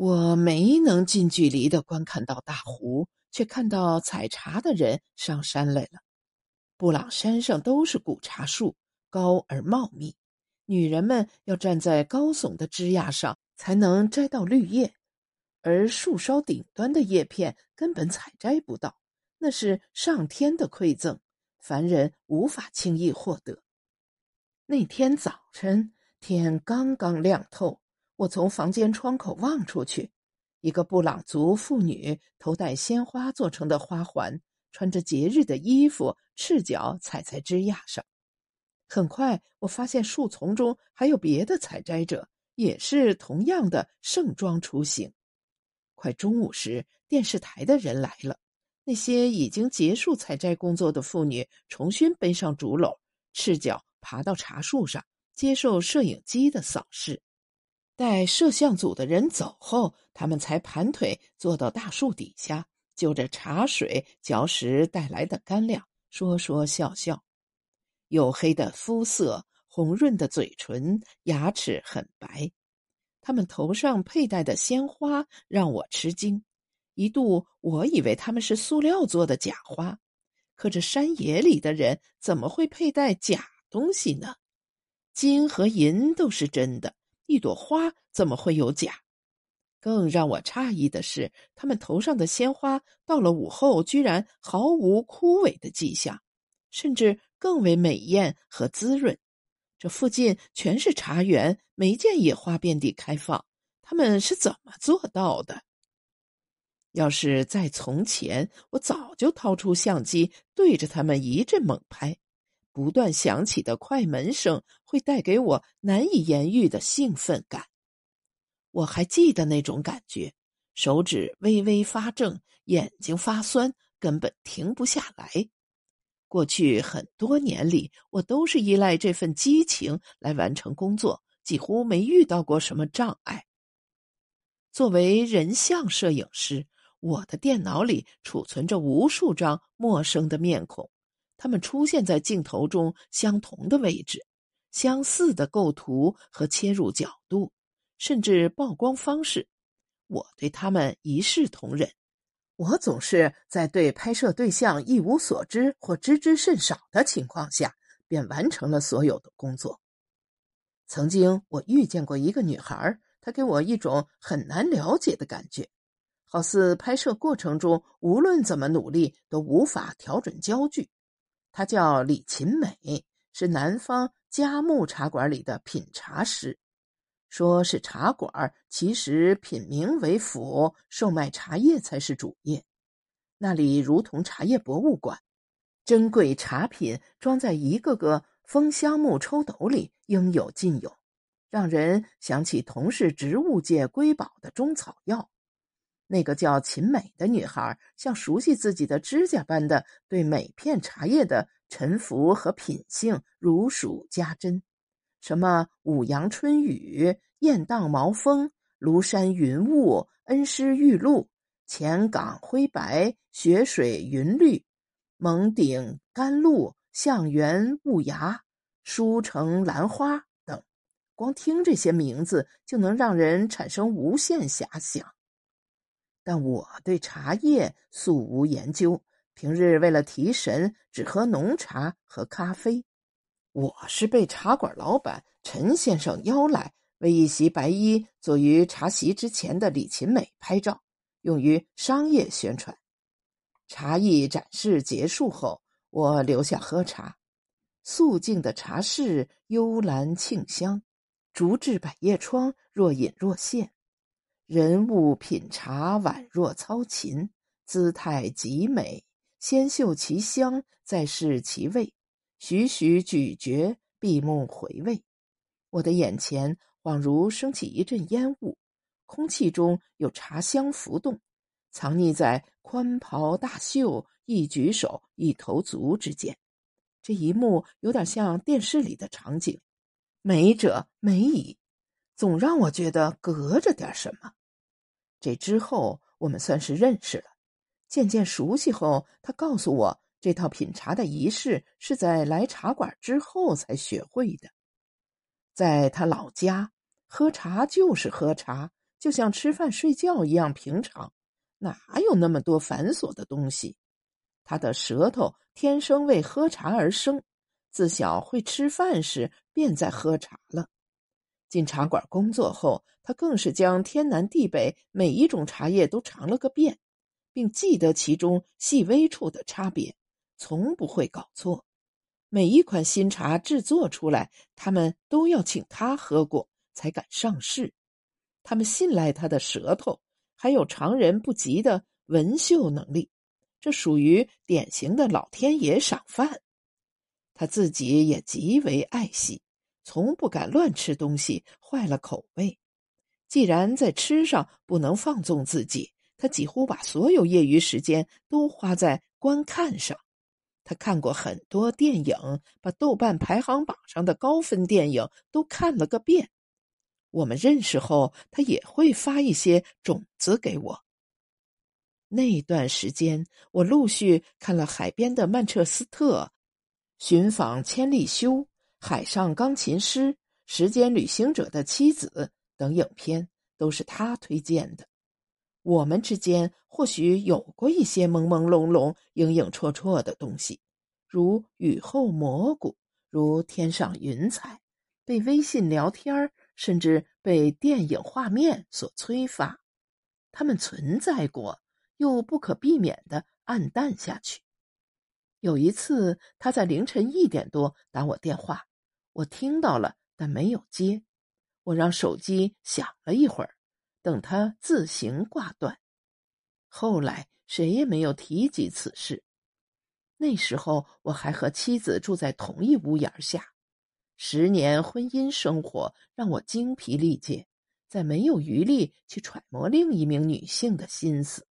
我没能近距离的观看到大湖，却看到采茶的人上山来了。布朗山上都是古茶树，高而茂密，女人们要站在高耸的枝桠上才能摘到绿叶，而树梢顶端的叶片根本采摘不到，那是上天的馈赠，凡人无法轻易获得。那天早晨，天刚刚亮透。我从房间窗口望出去，一个布朗族妇女头戴鲜花做成的花环，穿着节日的衣服，赤脚踩在枝桠上。很快，我发现树丛中还有别的采摘者，也是同样的盛装出行。快中午时，电视台的人来了，那些已经结束采摘工作的妇女重新背上竹篓，赤脚爬到茶树上，接受摄影机的扫视。待摄像组的人走后，他们才盘腿坐到大树底下，就着茶水嚼食带来的干粮，说说笑笑。黝黑的肤色，红润的嘴唇，牙齿很白。他们头上佩戴的鲜花让我吃惊，一度我以为他们是塑料做的假花。可这山野里的人怎么会佩戴假东西呢？金和银都是真的。一朵花怎么会有假？更让我诧异的是，他们头上的鲜花到了午后居然毫无枯萎的迹象，甚至更为美艳和滋润。这附近全是茶园，没见野花遍地开放，他们是怎么做到的？要是在从前，我早就掏出相机对着他们一阵猛拍。不断响起的快门声会带给我难以言喻的兴奋感。我还记得那种感觉，手指微微发胀，眼睛发酸，根本停不下来。过去很多年里，我都是依赖这份激情来完成工作，几乎没遇到过什么障碍。作为人像摄影师，我的电脑里储存着无数张陌生的面孔。他们出现在镜头中相同的位置，相似的构图和切入角度，甚至曝光方式，我对他们一视同仁。我总是在对拍摄对象一无所知或知之甚少的情况下，便完成了所有的工作。曾经我遇见过一个女孩，她给我一种很难了解的感觉，好似拍摄过程中无论怎么努力都无法调整焦距。她叫李琴美，是南方嘉木茶馆里的品茶师。说是茶馆，其实品茗为辅，售卖茶叶才是主业。那里如同茶叶博物馆，珍贵茶品装在一个个枫香木抽斗里，应有尽有，让人想起同是植物界瑰宝的中草药。那个叫秦美的女孩，像熟悉自己的指甲般的对每片茶叶的沉浮和品性如数家珍。什么五阳春雨、雁荡毛峰、庐山云雾、恩施玉露、前港灰白、雪水云绿、蒙顶甘露、象园雾芽、舒城兰花等，光听这些名字就能让人产生无限遐想。但我对茶叶素无研究，平日为了提神，只喝浓茶和咖啡。我是被茶馆老板陈先生邀来，为一袭白衣坐于茶席之前的李琴美拍照，用于商业宣传。茶艺展示结束后，我留下喝茶。素净的茶室，幽兰沁香，竹制百叶窗，若隐若现。人物品茶宛若操琴，姿态极美。先嗅其香，再试其味，徐徐咀嚼，闭目回味。我的眼前恍如升起一阵烟雾，空气中有茶香浮动，藏匿在宽袍大袖、一举手、一投足之间。这一幕有点像电视里的场景，美者美矣，总让我觉得隔着点什么。这之后，我们算是认识了。渐渐熟悉后，他告诉我，这套品茶的仪式是在来茶馆之后才学会的。在他老家，喝茶就是喝茶，就像吃饭睡觉一样平常，哪有那么多繁琐的东西？他的舌头天生为喝茶而生，自小会吃饭时便在喝茶了。进茶馆工作后，他更是将天南地北每一种茶叶都尝了个遍，并记得其中细微处的差别，从不会搞错。每一款新茶制作出来，他们都要请他喝过才敢上市。他们信赖他的舌头，还有常人不及的闻嗅能力，这属于典型的老天爷赏饭。他自己也极为爱惜，从不敢乱吃东西，坏了口味。既然在吃上不能放纵自己，他几乎把所有业余时间都花在观看上。他看过很多电影，把豆瓣排行榜上的高分电影都看了个遍。我们认识后，他也会发一些种子给我。那段时间，我陆续看了《海边的曼彻斯特》《寻访千利休》《海上钢琴师》《时间旅行者的妻子》等影片，都是他推荐的。我们之间或许有过一些朦朦胧胧、影影绰绰的东西，如雨后蘑菇，如天上云彩，被微信聊天甚至被电影画面所催发。他们存在过，又不可避免的暗淡下去。有一次，他在凌晨一点多打我电话，我听到了，但没有接。我让手机响了一会儿。等他自行挂断，后来谁也没有提及此事。那时候我还和妻子住在同一屋檐下，十年婚姻生活让我精疲力竭，再没有余力去揣摩另一名女性的心思。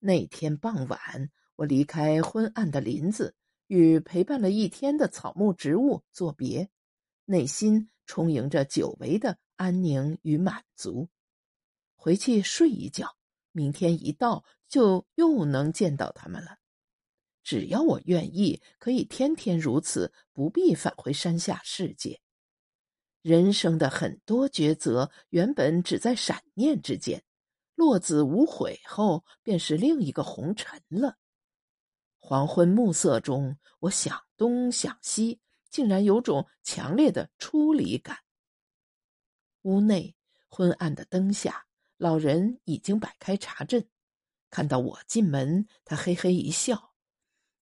那天傍晚，我离开昏暗的林子，与陪伴了一天的草木植物作别，内心充盈着久违的安宁与满足。回去睡一觉，明天一到就又能见到他们了。只要我愿意，可以天天如此，不必返回山下世界。人生的很多抉择，原本只在闪念之间，落子无悔后，便是另一个红尘了。黄昏暮色中，我想东想西，竟然有种强烈的出离感。屋内昏暗的灯下。老人已经摆开茶阵，看到我进门，他嘿嘿一笑，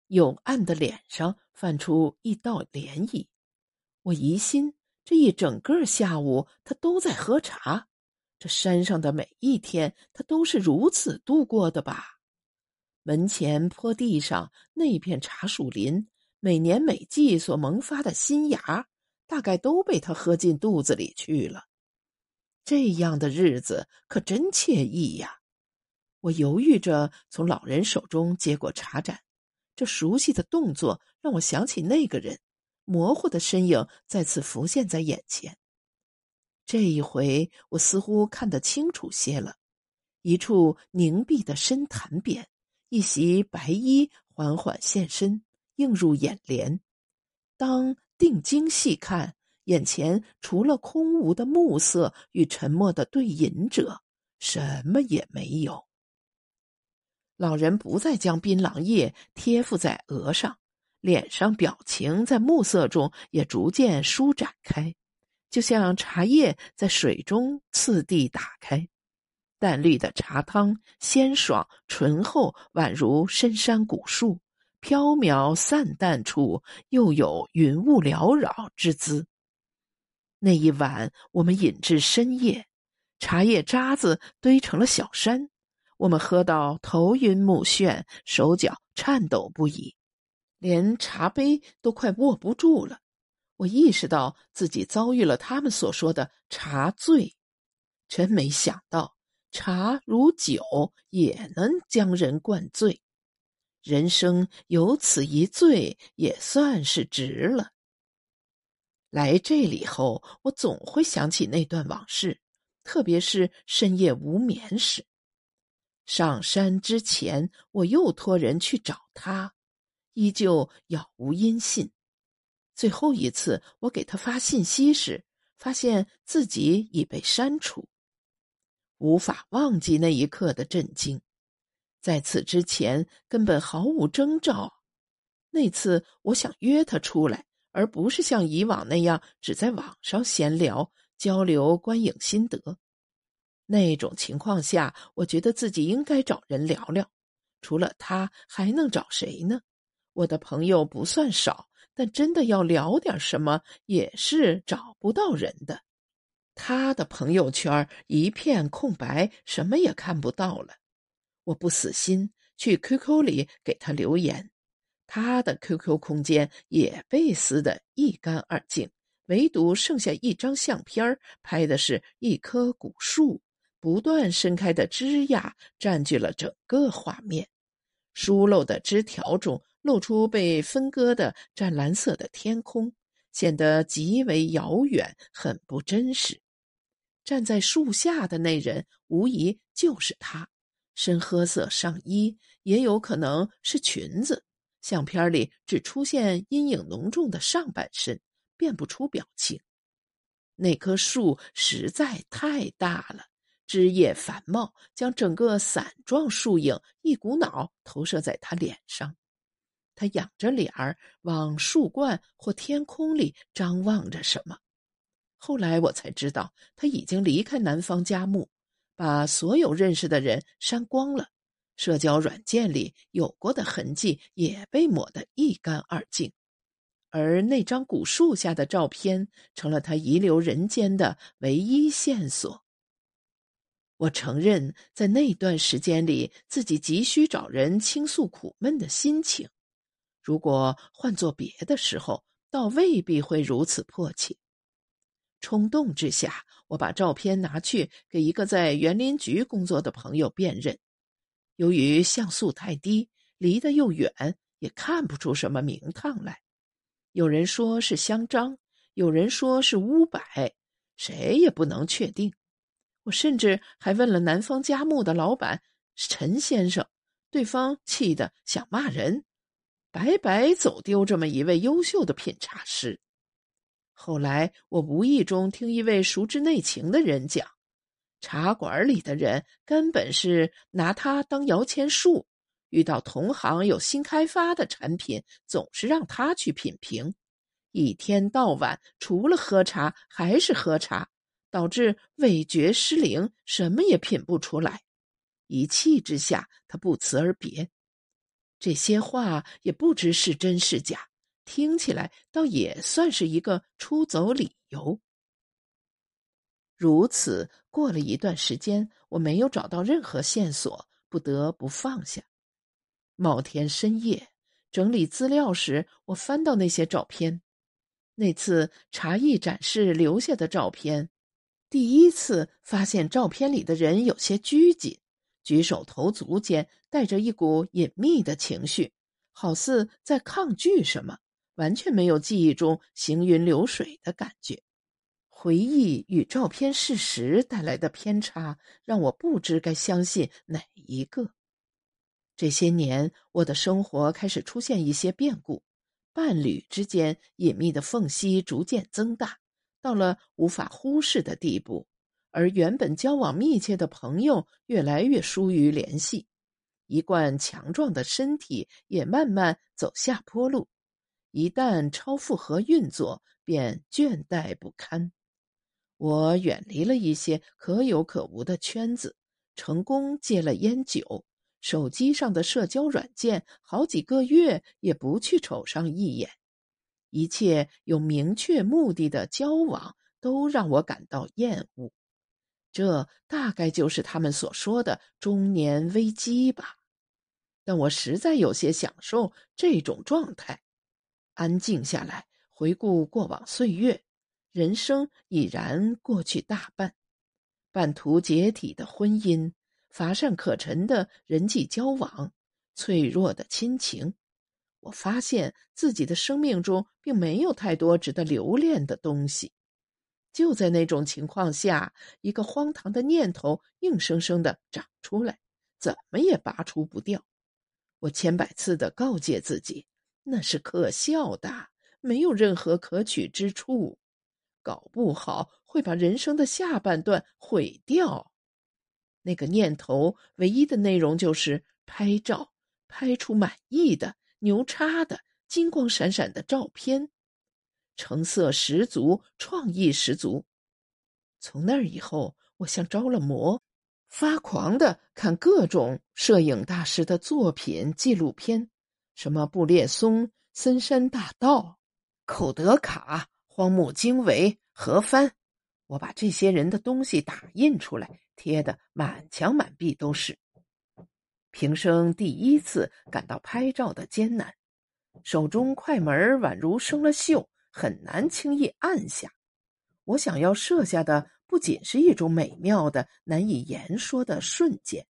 黝暗的脸上泛出一道涟漪。我疑心这一整个下午他都在喝茶，这山上的每一天他都是如此度过的吧？门前坡地上那片茶树林，每年每季所萌发的新芽，大概都被他喝进肚子里去了。这样的日子可真惬意呀！我犹豫着从老人手中接过茶盏，这熟悉的动作让我想起那个人，模糊的身影再次浮现在眼前。这一回，我似乎看得清楚些了：一处凝碧的深潭边，一袭白衣缓缓现身，映入眼帘。当定睛细看。眼前除了空无的暮色与沉默的对饮者，什么也没有。老人不再将槟榔叶贴附在额上，脸上表情在暮色中也逐渐舒展开，就像茶叶在水中次第打开。淡绿的茶汤鲜爽醇厚，宛如深山古树，飘渺散淡处又有云雾缭绕之姿。那一晚，我们饮至深夜，茶叶渣子堆成了小山，我们喝到头晕目眩，手脚颤抖不已，连茶杯都快握不住了。我意识到自己遭遇了他们所说的茶醉，真没想到茶如酒也能将人灌醉，人生有此一醉也算是值了。来这里后，我总会想起那段往事，特别是深夜无眠时。上山之前，我又托人去找他，依旧杳无音信。最后一次，我给他发信息时，发现自己已被删除。无法忘记那一刻的震惊。在此之前，根本毫无征兆。那次我想约他出来，而不是像以往那样只在网上闲聊交流观影心得。那种情况下，我觉得自己应该找人聊聊。除了他，还能找谁呢？我的朋友不算少，但真的要聊点什么，也是找不到人的。他的朋友圈一片空白，什么也看不到了。我不死心，去 QQ 里给他留言。他的 QQ 空间也被撕得一干二净，唯独剩下一张相片拍的是一棵古树，不断伸开的枝桠占据了整个画面。疏漏的枝条中露出被分割的湛蓝色的天空，显得极为遥远，很不真实。站在树下的那人无疑就是他，深褐色上衣，也有可能是裙子。相片里只出现阴影浓重的上半身，辨不出表情。那棵树实在太大了，枝叶繁茂，将整个伞状树影一股脑投射在他脸上。他仰着脸儿往树冠或天空里张望着什么。后来我才知道，他已经离开南方佳木，把所有认识的人删光了。社交软件里有过的痕迹也被抹得一干二净，而那张古树下的照片成了他遗留人间的唯一线索。我承认，在那段时间里，自己急需找人倾诉苦闷的心情。如果换做别的时候，倒未必会如此迫切。冲动之下，我把照片拿去给一个在园林局工作的朋友辨认。由于像素太低，离得又远，也看不出什么名堂来。有人说是香樟，有人说是乌柏，谁也不能确定。我甚至还问了南方佳木的老板陈先生，对方气得想骂人，白白走丢这么一位优秀的品茶师。后来我无意中听一位熟知内情的人讲。茶馆里的人根本是拿它当摇钱树，遇到同行有新开发的产品，总是让他去品评，一天到晚除了喝茶还是喝茶，导致味觉失灵，什么也品不出来。一气之下，他不辞而别。这些话也不知是真是假，听起来倒也算是一个出走理由。如此过了一段时间，我没有找到任何线索，不得不放下。某天深夜整理资料时，我翻到那些照片，那次茶艺展示留下的照片，第一次发现照片里的人有些拘谨，举手投足间带着一股隐秘的情绪，好似在抗拒什么，完全没有记忆中行云流水的感觉。回忆与照片事实带来的偏差，让我不知该相信哪一个。这些年，我的生活开始出现一些变故，伴侣之间隐秘的缝隙逐渐增大，到了无法忽视的地步；而原本交往密切的朋友越来越疏于联系，一贯强壮的身体也慢慢走下坡路。一旦超负荷运作，便倦怠不堪。我远离了一些可有可无的圈子，成功戒了烟酒。手机上的社交软件，好几个月也不去瞅上一眼。一切有明确目的的交往，都让我感到厌恶。这大概就是他们所说的中年危机吧。但我实在有些享受这种状态，安静下来，回顾过往岁月。人生已然过去大半，半途解体的婚姻，乏善可陈的人际交往，脆弱的亲情，我发现自己的生命中并没有太多值得留恋的东西。就在那种情况下，一个荒唐的念头硬生生的长出来，怎么也拔除不掉。我千百次的告诫自己，那是可笑的，没有任何可取之处。搞不好会把人生的下半段毁掉。那个念头唯一的内容就是拍照，拍出满意的、牛叉的、金光闪闪的照片，成色十足，创意十足。从那儿以后，我像着了魔，发狂的看各种摄影大师的作品纪录片，什么布列松、森山大道、寇德卡、荒木经惟、何帆。我把这些人的东西打印出来，贴的满墙满壁都是。平生第一次感到拍照的艰难，手中快门宛如生了锈，很难轻易按下。我想要摄下的不仅是一种美妙的、难以言说的瞬间，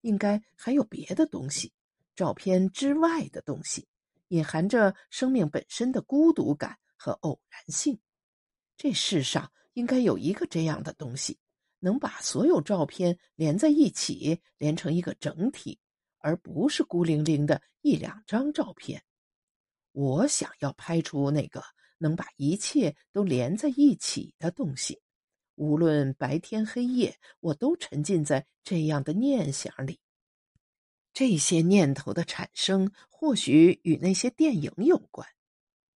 应该还有别的东西，照片之外的东西，隐含着生命本身的孤独感和偶然性。这世上。应该有一个这样的东西，能把所有照片连在一起，连成一个整体，而不是孤零零的一两张照片。我想要拍出那个能把一切都连在一起的东西。无论白天黑夜，我都沉浸在这样的念想里。这些念头的产生，或许与那些电影有关。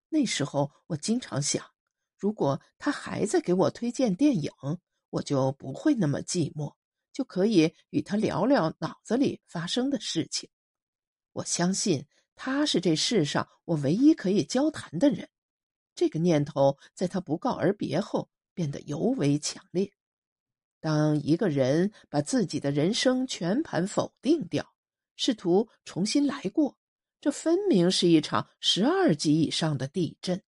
那时候，我经常想。如果他还在给我推荐电影，我就不会那么寂寞，就可以与他聊聊脑子里发生的事情。我相信他是这世上我唯一可以交谈的人。这个念头在他不告而别后变得尤为强烈。当一个人把自己的人生全盘否定掉，试图重新来过，这分明是一场十二级以上的地震。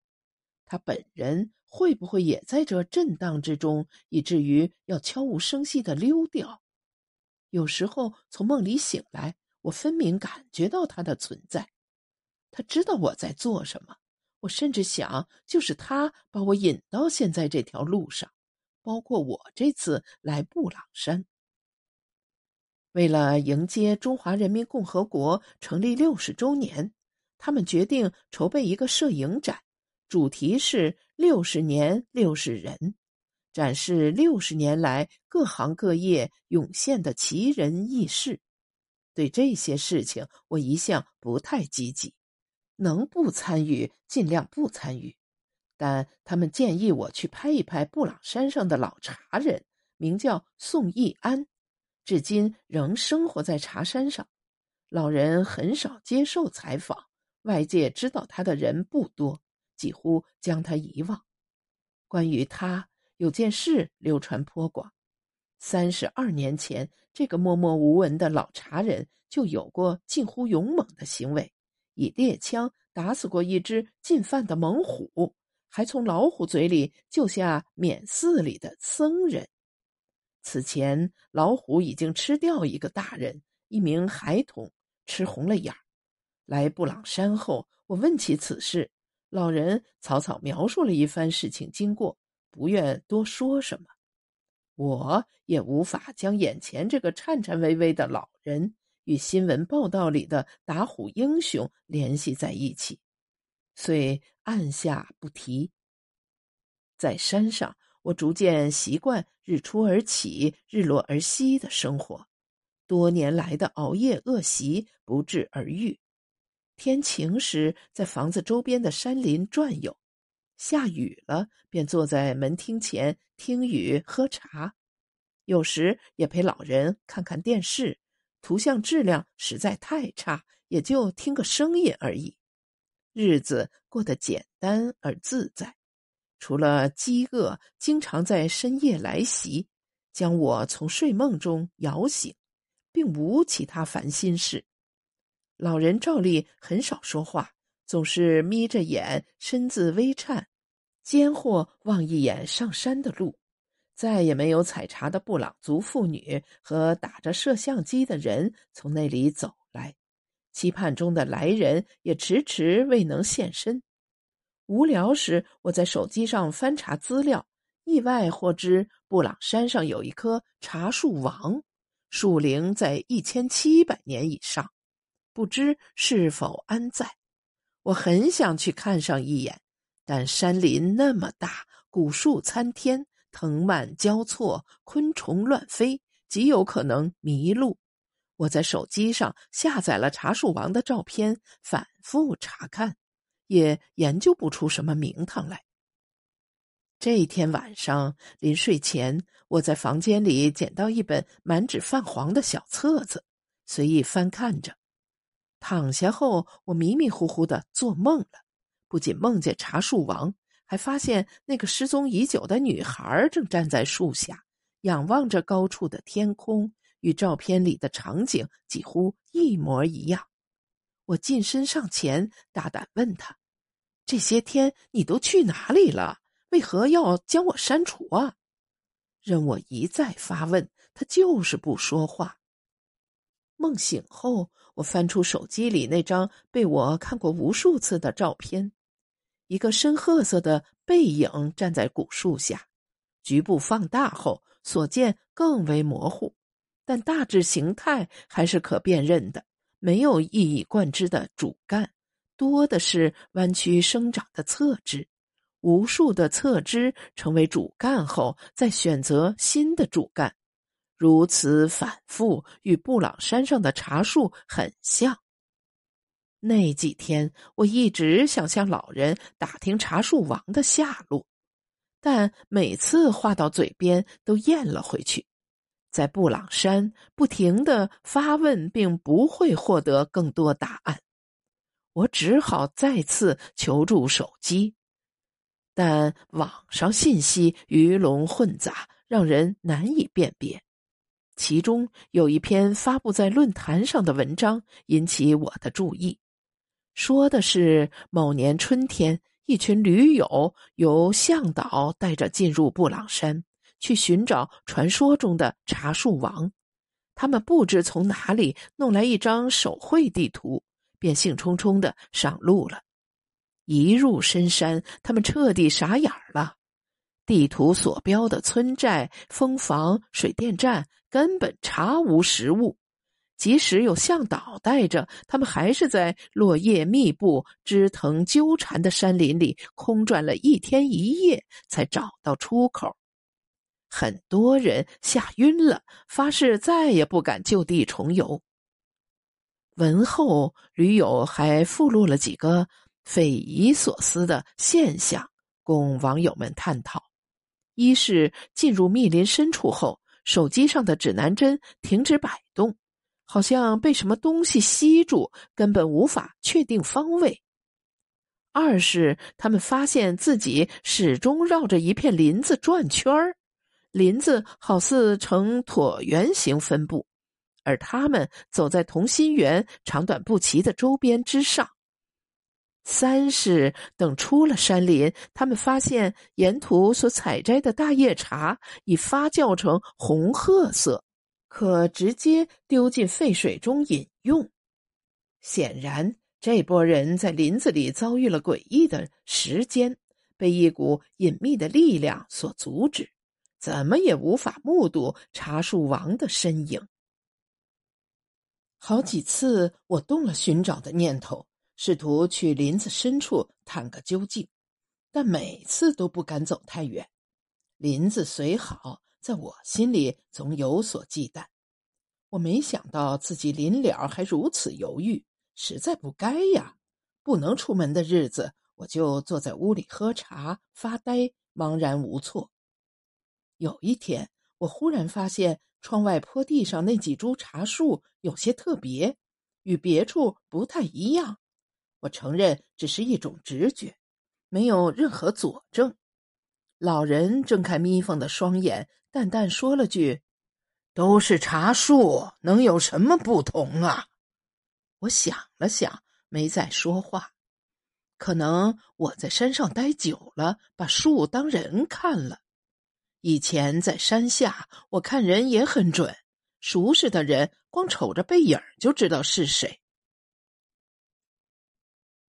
他本人。会不会也在这震荡之中，以至于要悄无声息的溜掉？有时候从梦里醒来，我分明感觉到他的存在。他知道我在做什么。我甚至想，就是他把我引到现在这条路上，包括我这次来布朗山。为了迎接中华人民共和国成立六十周年，他们决定筹备一个摄影展。主题是六十年六十人，展示六十年来各行各业涌现的奇人异事。对这些事情，我一向不太积极，能不参与尽量不参与。但他们建议我去拍一拍布朗山上的老茶人，名叫宋义安，至今仍生活在茶山上。老人很少接受采访，外界知道他的人不多。几乎将他遗忘。关于他，有件事流传颇广：三十二年前，这个默默无闻的老茶人就有过近乎勇猛的行为，以猎枪打死过一只进犯的猛虎，还从老虎嘴里救下缅寺里的僧人。此前，老虎已经吃掉一个大人，一名孩童吃红了眼儿。来布朗山后，我问起此事。老人草草描述了一番事情经过，不愿多说什么。我也无法将眼前这个颤颤巍巍的老人与新闻报道里的打虎英雄联系在一起，遂按下不提。在山上，我逐渐习惯日出而起、日落而息的生活，多年来的熬夜恶习不治而愈。天晴时，在房子周边的山林转悠；下雨了，便坐在门厅前听雨喝茶。有时也陪老人看看电视，图像质量实在太差，也就听个声音而已。日子过得简单而自在，除了饥饿经常在深夜来袭，将我从睡梦中摇醒，并无其他烦心事。老人照例很少说话，总是眯着眼，身子微颤，间或望一眼上山的路。再也没有采茶的布朗族妇女和打着摄像机的人从那里走来，期盼中的来人也迟迟未能现身。无聊时，我在手机上翻查资料，意外获知布朗山上有一棵茶树王，树龄在一千七百年以上。不知是否安在，我很想去看上一眼，但山林那么大，古树参天，藤蔓交错，昆虫乱飞，极有可能迷路。我在手机上下载了茶树王的照片，反复查看，也研究不出什么名堂来。这一天晚上临睡前，我在房间里捡到一本满纸泛黄的小册子，随意翻看着。躺下后，我迷迷糊糊的做梦了，不仅梦见茶树王，还发现那个失踪已久的女孩正站在树下，仰望着高处的天空，与照片里的场景几乎一模一样。我近身上前，大胆问他：“这些天你都去哪里了？为何要将我删除啊？”任我一再发问，他就是不说话。梦醒后，我翻出手机里那张被我看过无数次的照片，一个深褐色的背影站在古树下，局部放大后所见更为模糊，但大致形态还是可辨认的。没有一以贯之的主干，多的是弯曲生长的侧枝，无数的侧枝成为主干后，再选择新的主干。如此反复，与布朗山上的茶树很像。那几天，我一直想向老人打听茶树王的下落，但每次话到嘴边都咽了回去。在布朗山不停的发问，并不会获得更多答案。我只好再次求助手机，但网上信息鱼龙混杂，让人难以辨别。其中有一篇发布在论坛上的文章引起我的注意，说的是某年春天，一群驴友由向导带着进入布朗山，去寻找传说中的茶树王。他们不知从哪里弄来一张手绘地图，便兴冲冲的上路了。一入深山，他们彻底傻眼了。地图所标的村寨、蜂房、水电站根本查无实物，即使有向导带着，他们还是在落叶密布、枝藤纠缠的山林里空转了一天一夜，才找到出口。很多人吓晕了，发誓再也不敢就地重游。文后，驴友还附录了几个匪夷所思的现象，供网友们探讨。一是进入密林深处后，手机上的指南针停止摆动，好像被什么东西吸住，根本无法确定方位；二是他们发现自己始终绕着一片林子转圈儿，林子好似呈椭圆形分布，而他们走在同心圆长短不齐的周边之上。三是等出了山林，他们发现沿途所采摘的大叶茶已发酵成红褐色，可直接丢进沸水中饮用。显然，这波人在林子里遭遇了诡异的时间，被一股隐秘的力量所阻止，怎么也无法目睹茶树王的身影。好几次，我动了寻找的念头。试图去林子深处探个究竟，但每次都不敢走太远。林子虽好，在我心里总有所忌惮。我没想到自己临了还如此犹豫，实在不该呀！不能出门的日子，我就坐在屋里喝茶发呆，茫然无措。有一天，我忽然发现窗外坡地上那几株茶树有些特别，与别处不太一样。我承认只是一种直觉，没有任何佐证。老人睁开眯缝的双眼，淡淡说了句：“都是茶树，能有什么不同啊？”我想了想，没再说话。可能我在山上待久了，把树当人看了。以前在山下，我看人也很准，熟识的人光瞅着背影就知道是谁。